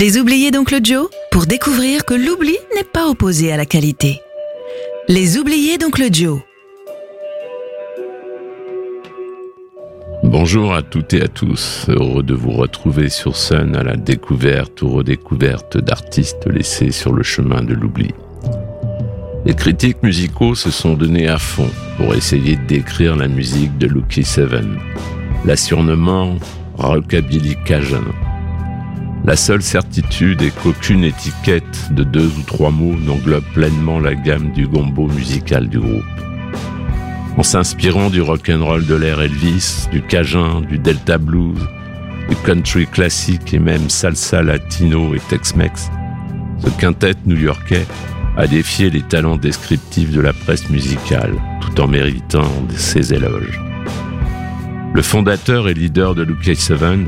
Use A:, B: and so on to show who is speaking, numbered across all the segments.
A: Les oubliés d'Oncle Joe pour découvrir que l'oubli n'est pas opposé à la qualité. Les oubliés d'Oncle Joe.
B: Bonjour à toutes et à tous, heureux de vous retrouver sur Sun à la découverte ou redécouverte d'artistes laissés sur le chemin de l'oubli. Les critiques musicaux se sont donnés à fond pour essayer de décrire la musique de Lucky Seven, la surnommant Rockabilly Cajun. La seule certitude est qu'aucune étiquette de deux ou trois mots n'englobe pleinement la gamme du gombo musical du groupe. En s'inspirant du rock'n'roll de l'ère Elvis, du cajun, du delta blues, du country classique et même salsa latino et Tex-Mex, ce quintet new-yorkais a défié les talents descriptifs de la presse musicale, tout en méritant ses éloges. Le fondateur et leader de Luke Seven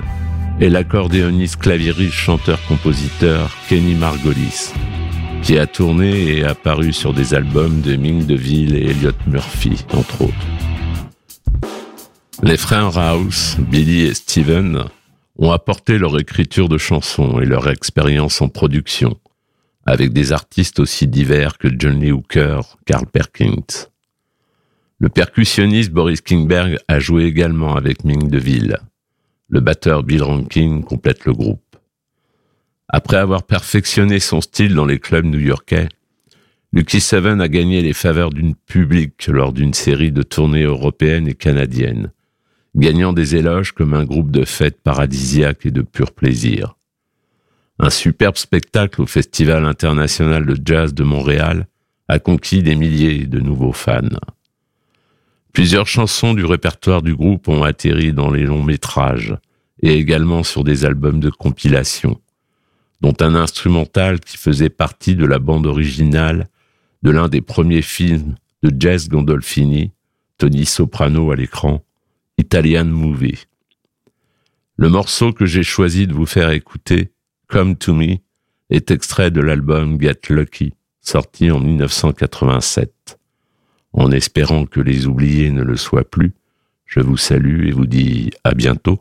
B: et l'accordéoniste clavieriste chanteur-compositeur Kenny Margolis, qui a tourné et apparu sur des albums de Ming DeVille et Elliot Murphy, entre autres. Les frères Rouse, Billy et Steven, ont apporté leur écriture de chansons et leur expérience en production, avec des artistes aussi divers que Johnny Hooker, Carl Perkins. Le percussionniste Boris Kingberg a joué également avec Ming DeVille. Le batteur Bill Rankin complète le groupe. Après avoir perfectionné son style dans les clubs new-yorkais, Lucky Seven a gagné les faveurs d'une public lors d'une série de tournées européennes et canadiennes, gagnant des éloges comme un groupe de fêtes paradisiaques et de pur plaisir. Un superbe spectacle au Festival international de jazz de Montréal a conquis des milliers de nouveaux fans. Plusieurs chansons du répertoire du groupe ont atterri dans les longs métrages et également sur des albums de compilation, dont un instrumental qui faisait partie de la bande originale de l'un des premiers films de Jess Gondolfini, Tony Soprano à l'écran, Italian Movie. Le morceau que j'ai choisi de vous faire écouter, Come to Me, est extrait de l'album Get Lucky, sorti en 1987. En espérant que les oubliés ne le soient plus, je vous salue et vous dis à bientôt.